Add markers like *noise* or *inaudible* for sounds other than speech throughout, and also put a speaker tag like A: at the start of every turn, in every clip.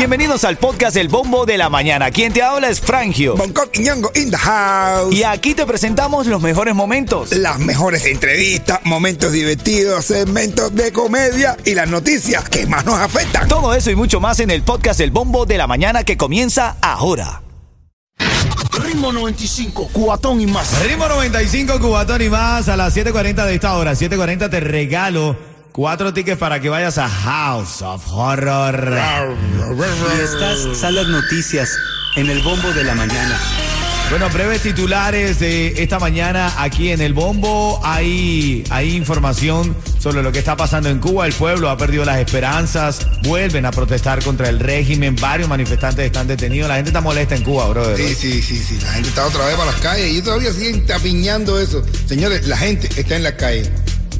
A: Bienvenidos al podcast El Bombo de la Mañana. Quien te habla es Frangio.
B: Bangkok y Ñongo in the house.
A: Y aquí te presentamos los mejores momentos.
B: Las mejores entrevistas, momentos divertidos, segmentos de comedia y las noticias que más nos afectan.
A: Todo eso y mucho más en el podcast El Bombo de la Mañana que comienza ahora.
C: Ritmo 95, cubatón y más.
D: Ritmo 95, Cubatón y más a las 7.40 de esta hora. 7.40 te regalo cuatro tickets para que vayas a House of Horror.
E: Y estas son las noticias en el bombo de la mañana.
D: Bueno, breves titulares de esta mañana aquí en el Bombo. Hay, hay información sobre lo que está pasando en Cuba. El pueblo ha perdido las esperanzas. Vuelven a protestar contra el régimen. Varios manifestantes están detenidos. La gente está molesta en Cuba, brother.
B: Sí, sí, sí, sí. La gente está otra vez para las calles y todavía siguen tapiñando eso. Señores, la gente está en las calles.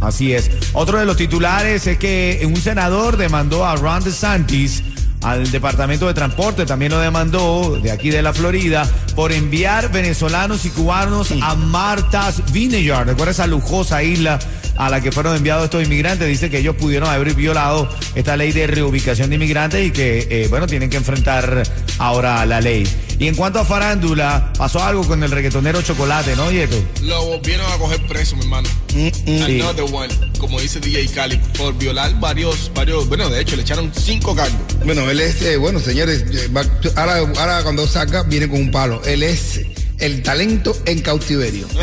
D: Así es. Otro de los titulares es que un senador demandó a Ron DeSantis al Departamento de Transporte, también lo demandó de aquí de la Florida, por enviar venezolanos y cubanos a Martha's Vineyard. ¿Recuerda esa lujosa isla a la que fueron enviados estos inmigrantes? Dice que ellos pudieron haber violado esta ley de reubicación de inmigrantes y que, eh, bueno, tienen que enfrentar ahora la ley. Y en cuanto a farándula, pasó algo con el reggaetonero Chocolate, ¿no, Yeto?
F: Lo volvieron a coger preso, mi hermano.
D: Sí.
F: Another one, como dice DJ Cali, por violar varios, varios, bueno, de hecho le echaron cinco cargos.
B: Bueno, él es, eh, bueno, señores, eh, ahora, ahora cuando saca viene con un palo. Él es el talento en cautiverio. *laughs*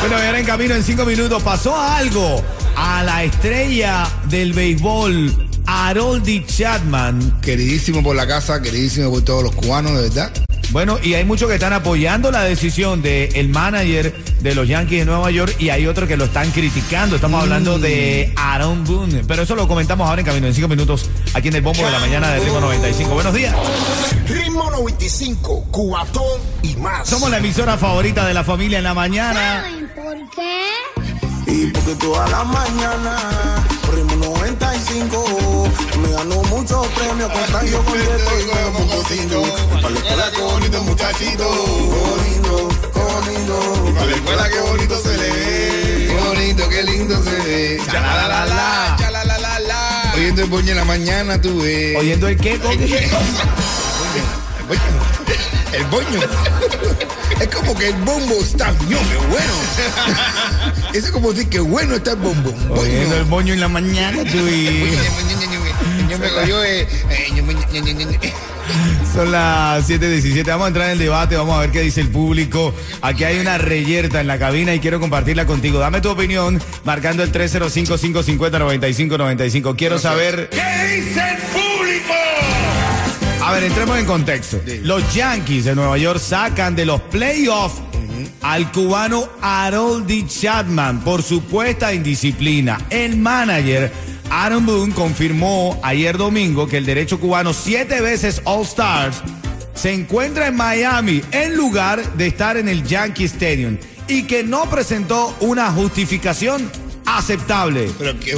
D: Bueno, ahora en camino en cinco minutos pasó algo a la estrella del béisbol, Haroldi Chapman.
B: Queridísimo por la casa, queridísimo por todos los cubanos, de verdad.
D: Bueno, y hay muchos que están apoyando la decisión del el manager de los Yankees de Nueva York y hay otros que lo están criticando. Estamos hablando de Aaron Boone. Pero eso lo comentamos ahora en camino en cinco minutos aquí en el Bombo de la Mañana de Ritmo 95. Buenos días.
C: Ritmo 95, cubatón y más.
D: Somos la emisora favorita de la familia en la mañana.
G: ¿Saben por qué?
C: Y porque toda la mañana, muchos premios con con Yeto y con Punto Cinco. Para la escuela, qué bonito muchachito. Qué bonito, qué bonito.
B: Para la escuela, qué bonito se le ve. Qué bonito, qué lindo se ve.
D: Chalalala.
F: Chalalalala.
B: Oyendo el boño en la mañana, tú ves.
D: Oyendo el qué?
B: El boño. El boño. Es como que el bombo está ño, qué bueno. Eso es como decir que bueno está el bombo.
D: Oyendo el
B: Boño.
D: en la mañana, tú y... Son las 7.17. Vamos a entrar en el debate, vamos a ver qué dice el público. Aquí hay una reyerta en la cabina y quiero compartirla contigo. Dame tu opinión marcando el 305-550-9595. Quiero saber.
C: ¿Qué dice el público?
D: A ver, entremos en contexto. Los Yankees de Nueva York sacan de los playoffs al cubano Haroldi Chapman por supuesta indisciplina. El manager Aaron Boone confirmó ayer domingo que el derecho cubano, siete veces All Stars, se encuentra en Miami en lugar de estar en el Yankee Stadium y que no presentó una justificación aceptable.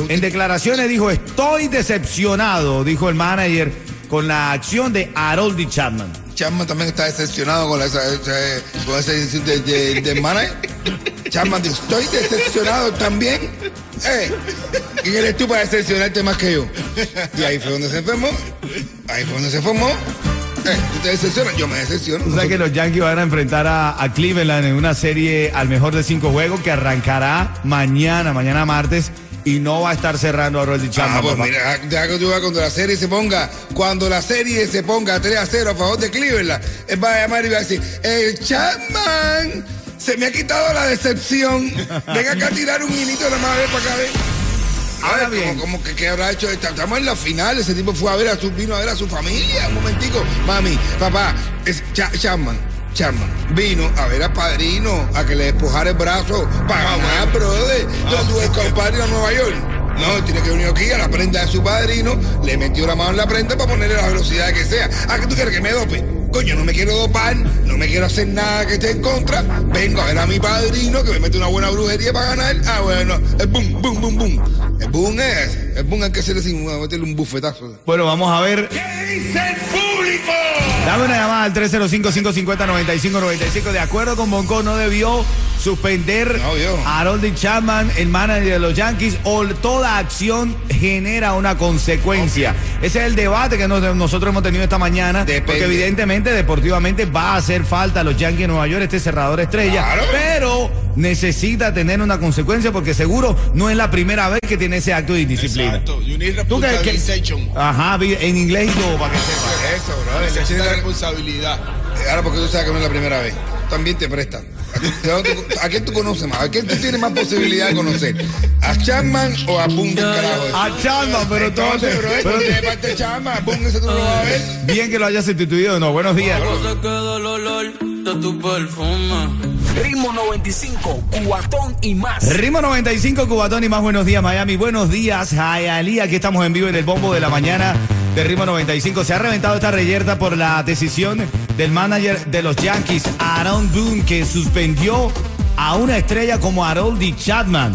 D: En declaraciones dijo, estoy decepcionado, dijo el manager, con la acción de Haroldi Chapman.
B: Chapman también está decepcionado con, la, con de, de, de manager. Chapman dijo, estoy decepcionado también. Eh, ¿Quién eres tú para decepcionarte más que yo? Y ahí fue donde se enfermó. Ahí fue donde se formó. Eh, tú te decepcionas, yo me decepciono.
D: O sea que los Yankees van a enfrentar a, a Cleveland en una serie al mejor de cinco juegos que arrancará mañana, mañana martes, y no va a estar cerrando a Haroldi Chapman.
B: Ah, pues
D: papá.
B: mira, deja que tú veas cuando la serie se ponga, cuando la serie se ponga 3 a 0 a favor de Cleveland, él va a llamar y va a decir, el Chapman se me ha quitado la decepción. *laughs* Venga acá a tirar un hilito de la madre para acá.
D: Ahora
B: Ay,
D: bien.
B: Como, como que, que habrá hecho, estamos en la final, ese tipo fue a ver a su, vino a ver a su familia, un momentico. Mami, papá, es Cha- Chapman, Chapman, vino a ver a Padrino, a que le despojara el brazo para ganar, brother. Yo tuve compadre a Nueva York. No, tiene que venir aquí a la prenda de su padrino, le metió la mano en la prenda para ponerle la velocidad que sea. ¿A qué tú quieres que me dope? Coño, no me quiero dopar, no me quiero hacer nada que esté en contra. Vengo a ver a mi padrino que me mete una buena brujería para ganar. Ah, bueno, el boom, boom, boom, boom. El boom es, el boom hay que hacerle sin meterle un bufetazo.
D: Bueno, vamos a ver.
C: ¿Qué dice el público?
D: Dame una llamada al 305-550-9595. De acuerdo con Bonco, no debió suspender a Harold Chapman, el manager de los Yankees, o toda acción genera una consecuencia. Ese es el debate que nos- nosotros hemos tenido esta mañana,
B: Depende.
D: porque evidentemente deportivamente va a hacer falta a los Yankees de Nueva York este cerrador estrella,
B: Claro.
D: pero necesita tener una consecuencia porque seguro no es la primera vez que tiene ese acto de indisciplina.
F: Exacto.
D: ¿Tú
F: responsabilization.
D: Ajá, en inglés y todo, para que sepa.
B: Eso, bro.
F: Necesita responsabilidad.
B: Ahora porque tú sabes que no es la primera vez. También te prestan. ¿A, de quién tú conoces más? ¿A quién tú tienes más posibilidad de conocer? ¿A Chapman o a Boone, del carajo? ese?
D: A Chapman, pero todo-
B: Entonces, bro,
D: pero-
B: ¿por qué parte Chapman? Boone, ese tú no lo vas a ver.
D: Bien que lo haya sustituido, no. Buenos días.
G: De.
H: Ritmo 95, cuatón y más.
D: Ritmo 95, Cubatón y más buenos días, Miami. Buenos días, Hialeah. Aquí estamos en vivo en el bombo de la mañana de Ritmo 95. Se ha reventado esta reyerta por la decisión del manager de los Yankees, Aaron Boone, que suspendió a una estrella como Harold Chapman.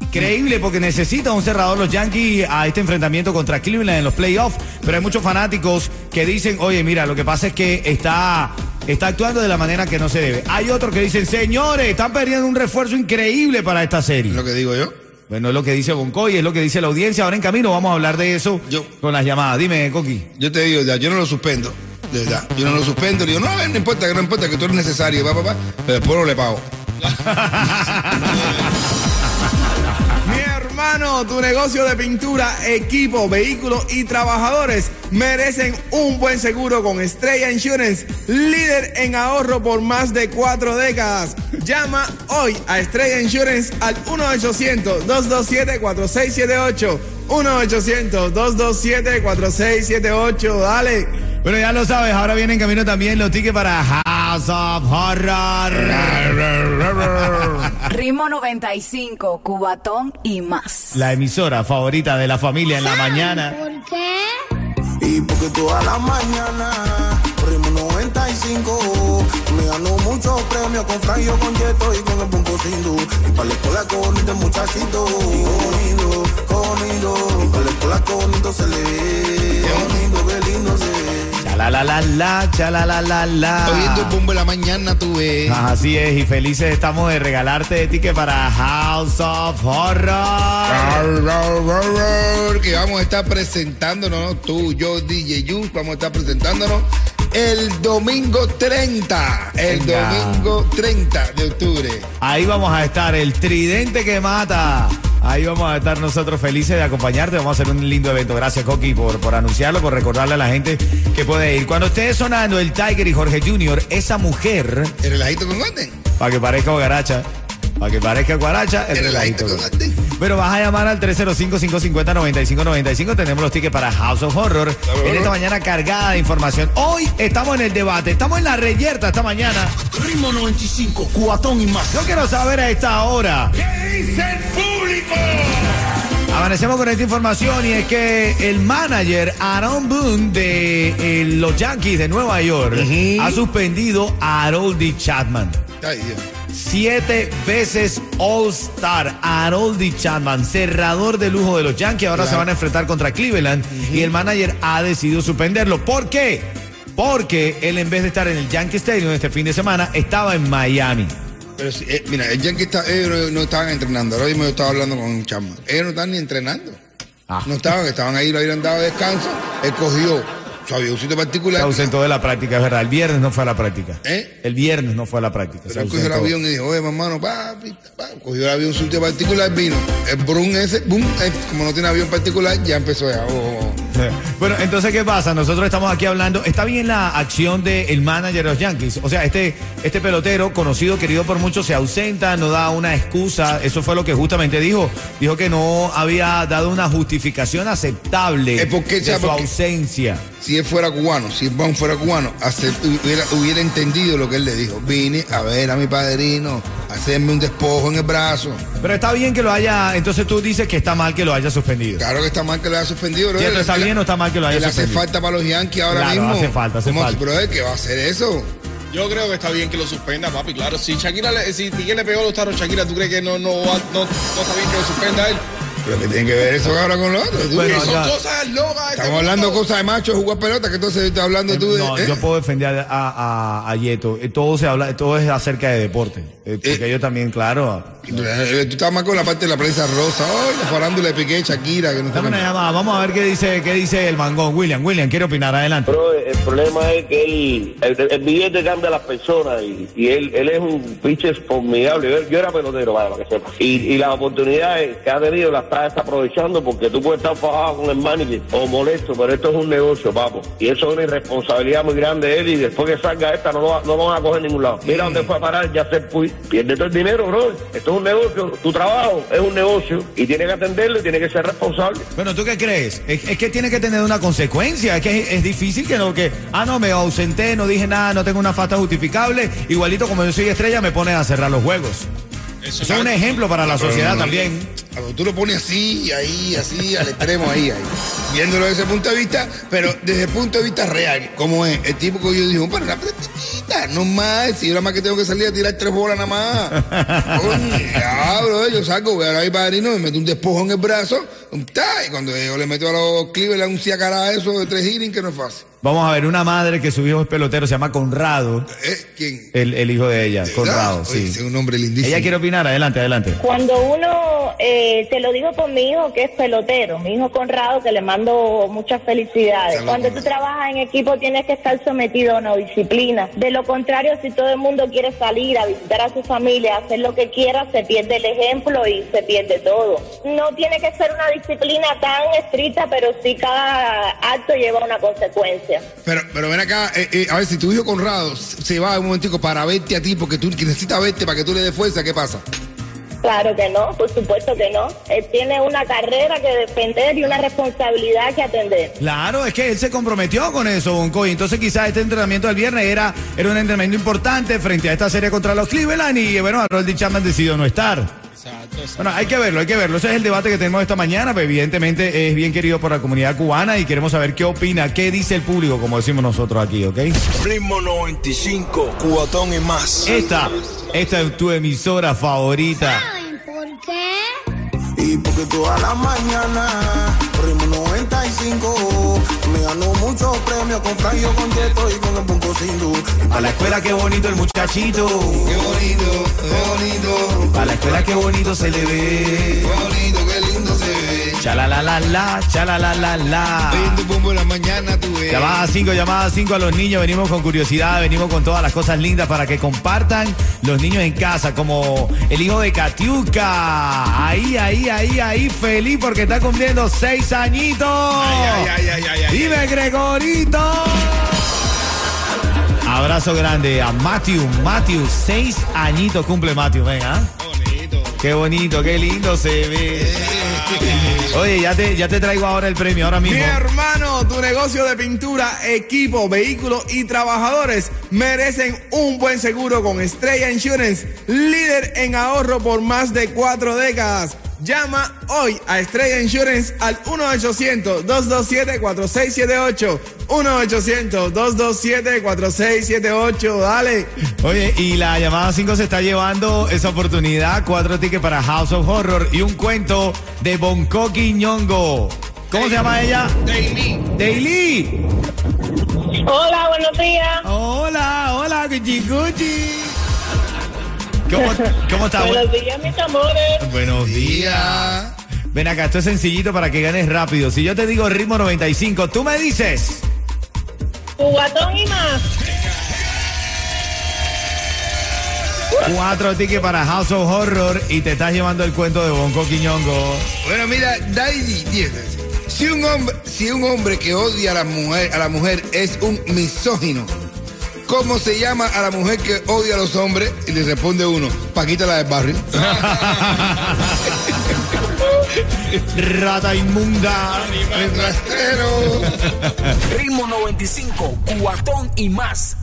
D: Increíble porque necesita un cerrador los Yankees a este enfrentamiento contra Cleveland en los playoffs. Pero hay muchos fanáticos que dicen, oye, mira, lo que pasa es que está, está actuando de la manera que no se debe. Hay otros que dicen, señores, están perdiendo un refuerzo increíble para esta serie.
B: Lo que digo yo.
D: Bueno, es lo que dice Boncoy, es lo que dice la audiencia. Ahora en camino vamos a hablar de eso
B: Yo-
D: con las llamadas. Dime, Coqui.
B: Yo te digo, ya, yo no lo suspendo. De verdad. Yo no lo suspendo. Le digo, no, a ver, no importa, que no importa, que tú eres necesario, va, papá. Pero después no le pago. *laughs*
I: Mi hermano, tu negocio de pintura, equipo, vehículos y trabajadores merecen un buen seguro con Estrella Insurance, líder en ahorro por más de cuatro décadas. Llama hoy a Estrella Insurance al 1-800-227-4678. 1-800-227-4678. Dale.
D: Bueno, ya lo sabes, ahora viene en camino también los tickets para House of Horror. *laughs*
J: Ritmo 95, cubatón y más.
D: La emisora favorita de la familia en la mañana.
C: ¿Por qué? Y porque toda la mañana, Ritmo 95, me ganó muchos premios con Franjo, con Yeto y con el Punto Sindu. Y para la escuela con este muchachito, y bonito, bonito, y para la escuela con esto se le ve, bonito, qué lindo se ve.
D: La la la la, cha la la la.
B: Oyendo el bombo de la mañana, tú ves.
D: Así es, y felices estamos de regalarte ticket para House of Horror.
B: Que vamos a estar presentándonos, tú, yo, DJ Yu, vamos a estar presentándonos el domingo 30. El
D: Venga.
B: domingo 30 de octubre.
D: Ahí vamos a estar, el tridente que mata. Ahí vamos a estar nosotros felices de acompañarte. Vamos a hacer un lindo evento. Gracias, Coqui, por, por anunciarlo, por recordarle a la gente que puede ir. Cuando esté sonando el Tiger y Jorge Jr., esa mujer,
B: El relajito con
D: para que parezca guaracha, para que parezca guaracha, el
B: El relajito.
D: Pero vas a llamar al 305-550-9595. Tenemos los tickets para House of Horror. En esta mañana cargada de información. Hoy estamos en el debate, estamos en la reyerta esta mañana.
H: Ritmo 95, cuatón y más.
D: Yo quiero saber a esta hora.
B: ¿Qué dice el público?
D: Amanecemos con esta información y es que el manager Aaron Boone de eh, los Yankees de Nueva York ha suspendido a Harold Chapman.
B: Ay, Dios.
D: Siete veces All-Star, Harold Chapman, cerrador de lujo de los Yankees. Ahora se van a enfrentar contra Cleveland y el manager ha decidido suspenderlo. ¿Por qué? Porque él en vez de estar en el Yankee Stadium este fin de semana, estaba en Miami.
B: Pero sí, eh, mira, el Yankee está, ellos no estaban entrenando. Ahora mismo yo estaba hablando con Chapman. Ellos no estaban ni entrenando.
D: Ah.
B: No estaban, estaban ahí, lo habían dado descanso. Él cogió su avioncito
D: Se
B: particular.
D: ausentó de la práctica, es verdad. El viernes no fue a la práctica.
B: ¿Eh?
D: El viernes no fue a la práctica. se
B: Pero él cogió el avión y dijo, oye, hermano, papi, pa, cogió el avión particular, vino. El Brun ese, boom, eh, como no tiene avión particular, ya empezó ya. oh, oh. *laughs*
D: Bueno, entonces, ¿qué pasa? Nosotros estamos aquí hablando. Está bien la acción del manager de los Yankees. O sea, este, este pelotero, conocido, querido por muchos, se ausenta, no da una excusa. Eso fue lo que justamente dijo. Dijo que no había dado una justificación aceptable
B: Es porque,
D: de
B: ¿sabe
D: su ausencia.
B: Si él fuera cubano, si Bon fuera cubano, hubiera, hubiera entendido lo que él le dijo. Vine a ver a mi padrino, hacerme un despojo en el brazo.
D: Pero está bien que lo haya. Entonces tú dices que está mal que lo haya suspendido.
B: Claro que está mal que lo haya suspendido, bro.
D: Cierto, ¿está bien o está mal que lo haya
B: hace
D: suspendido?
B: falta para los Yankees ahora
D: Claro,
B: mismo.
D: hace falta, hace
B: ¿Cómo,
D: falta.
B: brother, ¿qué va a hacer eso?
F: Yo creo que está bien que lo suspenda, papi, claro. Si Shakira, le- si Piqué le pegó a los tarros a Shakira, ¿tú crees que no, no, no, no está bien que lo suspenda a él?
B: Pero que tiene que ver eso ahora con lo otro. Tú,
D: Bueno,
B: son
D: acá-
B: cosas locas. Estamos hablando cosas de machos, jugar pelota, que entonces estás hablando tú de.
D: No,
B: ¿eh?
D: yo puedo defender a, a, a Yeto. Eh, Todo se habla, todo es acerca de deporte. Eh, porque yo también, claro.
B: Eh, Tú estás más con la parte de la prensa rosa. Ay, la farándula de Piqué, Shakira, que no
D: Dame una
B: está
D: llamada, vamos a ver qué dice, qué dice el mangón. William, William, quiere opinar, adelante.
K: Pero el problema es que él, el, el billete cambia a las personas y, y él, él es un pitcher formidable. Yo, yo era pelotero, vaya, para que sepa. Y, y las oportunidades que ha tenido las está desaprovechando porque tú puedes estar fajado con el manager o molesto, pero esto es un negocio, papo. Y eso es una irresponsabilidad muy grande de él y después que salga esta no lo, va- no lo van a coger en ningún lado. Mira dónde fue a parar ya se pierde todo el dinero, bro. Esto es un negocio. Tu trabajo es un negocio y tiene que atenderlo y tiene que ser responsable.
D: Bueno, ¿tú qué crees? Es, es que tiene que tener una consecuencia. Es que es, es difícil que no, que, ah, no, me ausenté, no dije nada, no tengo una falta justificable. Igualito como yo soy estrella, me ponen a cerrar los juegos. Eso es un ejemplo para la sociedad también.
B: Cuando tú lo pones así, ahí, así, al extremo, ahí, ahí. Viéndolo desde ese punto de vista, pero desde el punto de vista real, ¿cómo es? El tipo que yo digo, bueno, una pretitita, no más, si yo nada más que tengo que salir a tirar tres bolas nada más. *laughs* Coño, ya, bro, yo salgo, voy a mi padrino, me meto un despojo en el brazo, y cuando yo le meto a los Cleveland un ciacara a eso de tres innings, que no es fácil.
D: Vamos a ver, una madre que su hijo es pelotero, se llama Conrado.
B: ¿Eh? ¿Quién?
D: El, el hijo de ella, Conrado,
B: Oye,
D: sí.
B: es un hombre lindísimo.
D: Ella quiere opinar, adelante, adelante.
L: Cuando uno, eh, te lo digo por mi hijo que es pelotero, mi hijo Conrado, que le mando muchas felicidades. Cuando tú trabajas en equipo tienes que estar sometido a una disciplina. De lo contrario, si todo el mundo quiere salir a visitar a su familia, hacer lo que quiera, se pierde el ejemplo y se pierde todo. No tiene que ser una disciplina tan estricta, pero sí cada acto lleva una consecuencia.
B: Pero, pero ven acá, eh, eh, a ver, si tu hijo Conrado se va un momentico para verte a ti, porque tú necesitas verte para que tú le des fuerza, ¿qué pasa?
L: Claro que no, por supuesto que no. Él tiene una carrera que defender y una responsabilidad que atender.
D: Claro, es que él se comprometió con eso, Bonco. Y entonces quizás este entrenamiento del viernes era, era un entrenamiento importante frente a esta serie contra los Cleveland. Y bueno, Harold Chapman decidió no estar. Bueno, hay que verlo, hay que verlo. Ese es el debate que tenemos esta mañana. Pero evidentemente es bien querido por la comunidad cubana y queremos saber qué opina, qué dice el público, como decimos nosotros aquí, ¿ok?
H: Ritmo 95, cuatón y más.
D: Esta, esta es tu emisora favorita.
C: Porque toda la mañana, ritmo 95, me ganó muchos premios con Franjo, con Yeto y con el Punto Sindu.
D: A la escuela, qué bonito el muchachito.
B: Qué bonito, qué bonito.
D: A la escuela, qué bonito se le ve.
B: Qué bonito,
D: Chala la la la, chala la la la.
B: La mañana.
D: Llamada 5, llamada 5 a los niños. Venimos con curiosidad, venimos con todas las cosas lindas para que compartan los niños en casa, como el hijo de Katiuka. Ahí, ahí, ahí, ahí, feliz porque está cumpliendo seis añitos.
F: Ay, ay, ay, ay, ay,
D: Dime, Gregorito. Abrazo grande a Matthew. Matthew, seis añitos cumple Matthew. Venga. Qué bonito, qué lindo se ve. Oye, ya te, ya te traigo ahora el premio, ahora
I: Mi
D: mismo.
I: hermano, tu negocio de pintura, equipo, vehículos y trabajadores merecen un buen seguro con Estrella Insurance, líder en ahorro por más de cuatro décadas. Llama hoy a Estrella Insurance al 1-800-227-4678. 1-800-227-4678. Dale.
D: Oye, y la llamada 5 se está llevando esa oportunidad, cuatro tickets para House of Horror y un cuento de Bonco Quiñongo. ¿Cómo se llama ella?
F: Daily.
D: Daily.
L: Hola, buenos días.
D: Hola, hola, Gucci Gucci. ¿Cómo, cómo está?
L: Buenos días, mis amores.
D: Buenos días. Ven acá, esto es sencillito para que ganes rápido. Si yo te digo ritmo 95, tú me dices.
L: Cubatón y más.
D: Cuatro tickets para House of Horror y te estás llevando el cuento de Bonco Quiñongo.
B: Bueno, mira, Daisy, fíjate, si un hombre, si un hombre que odia a la mujer, a la mujer es un misógino, ¿cómo se llama a la mujer que odia a los hombres? Y le responde uno, Paquita la del barrio. *laughs*
D: Rata inmunda.
B: Rastrero.
H: Ritmo 95, cuatón y más.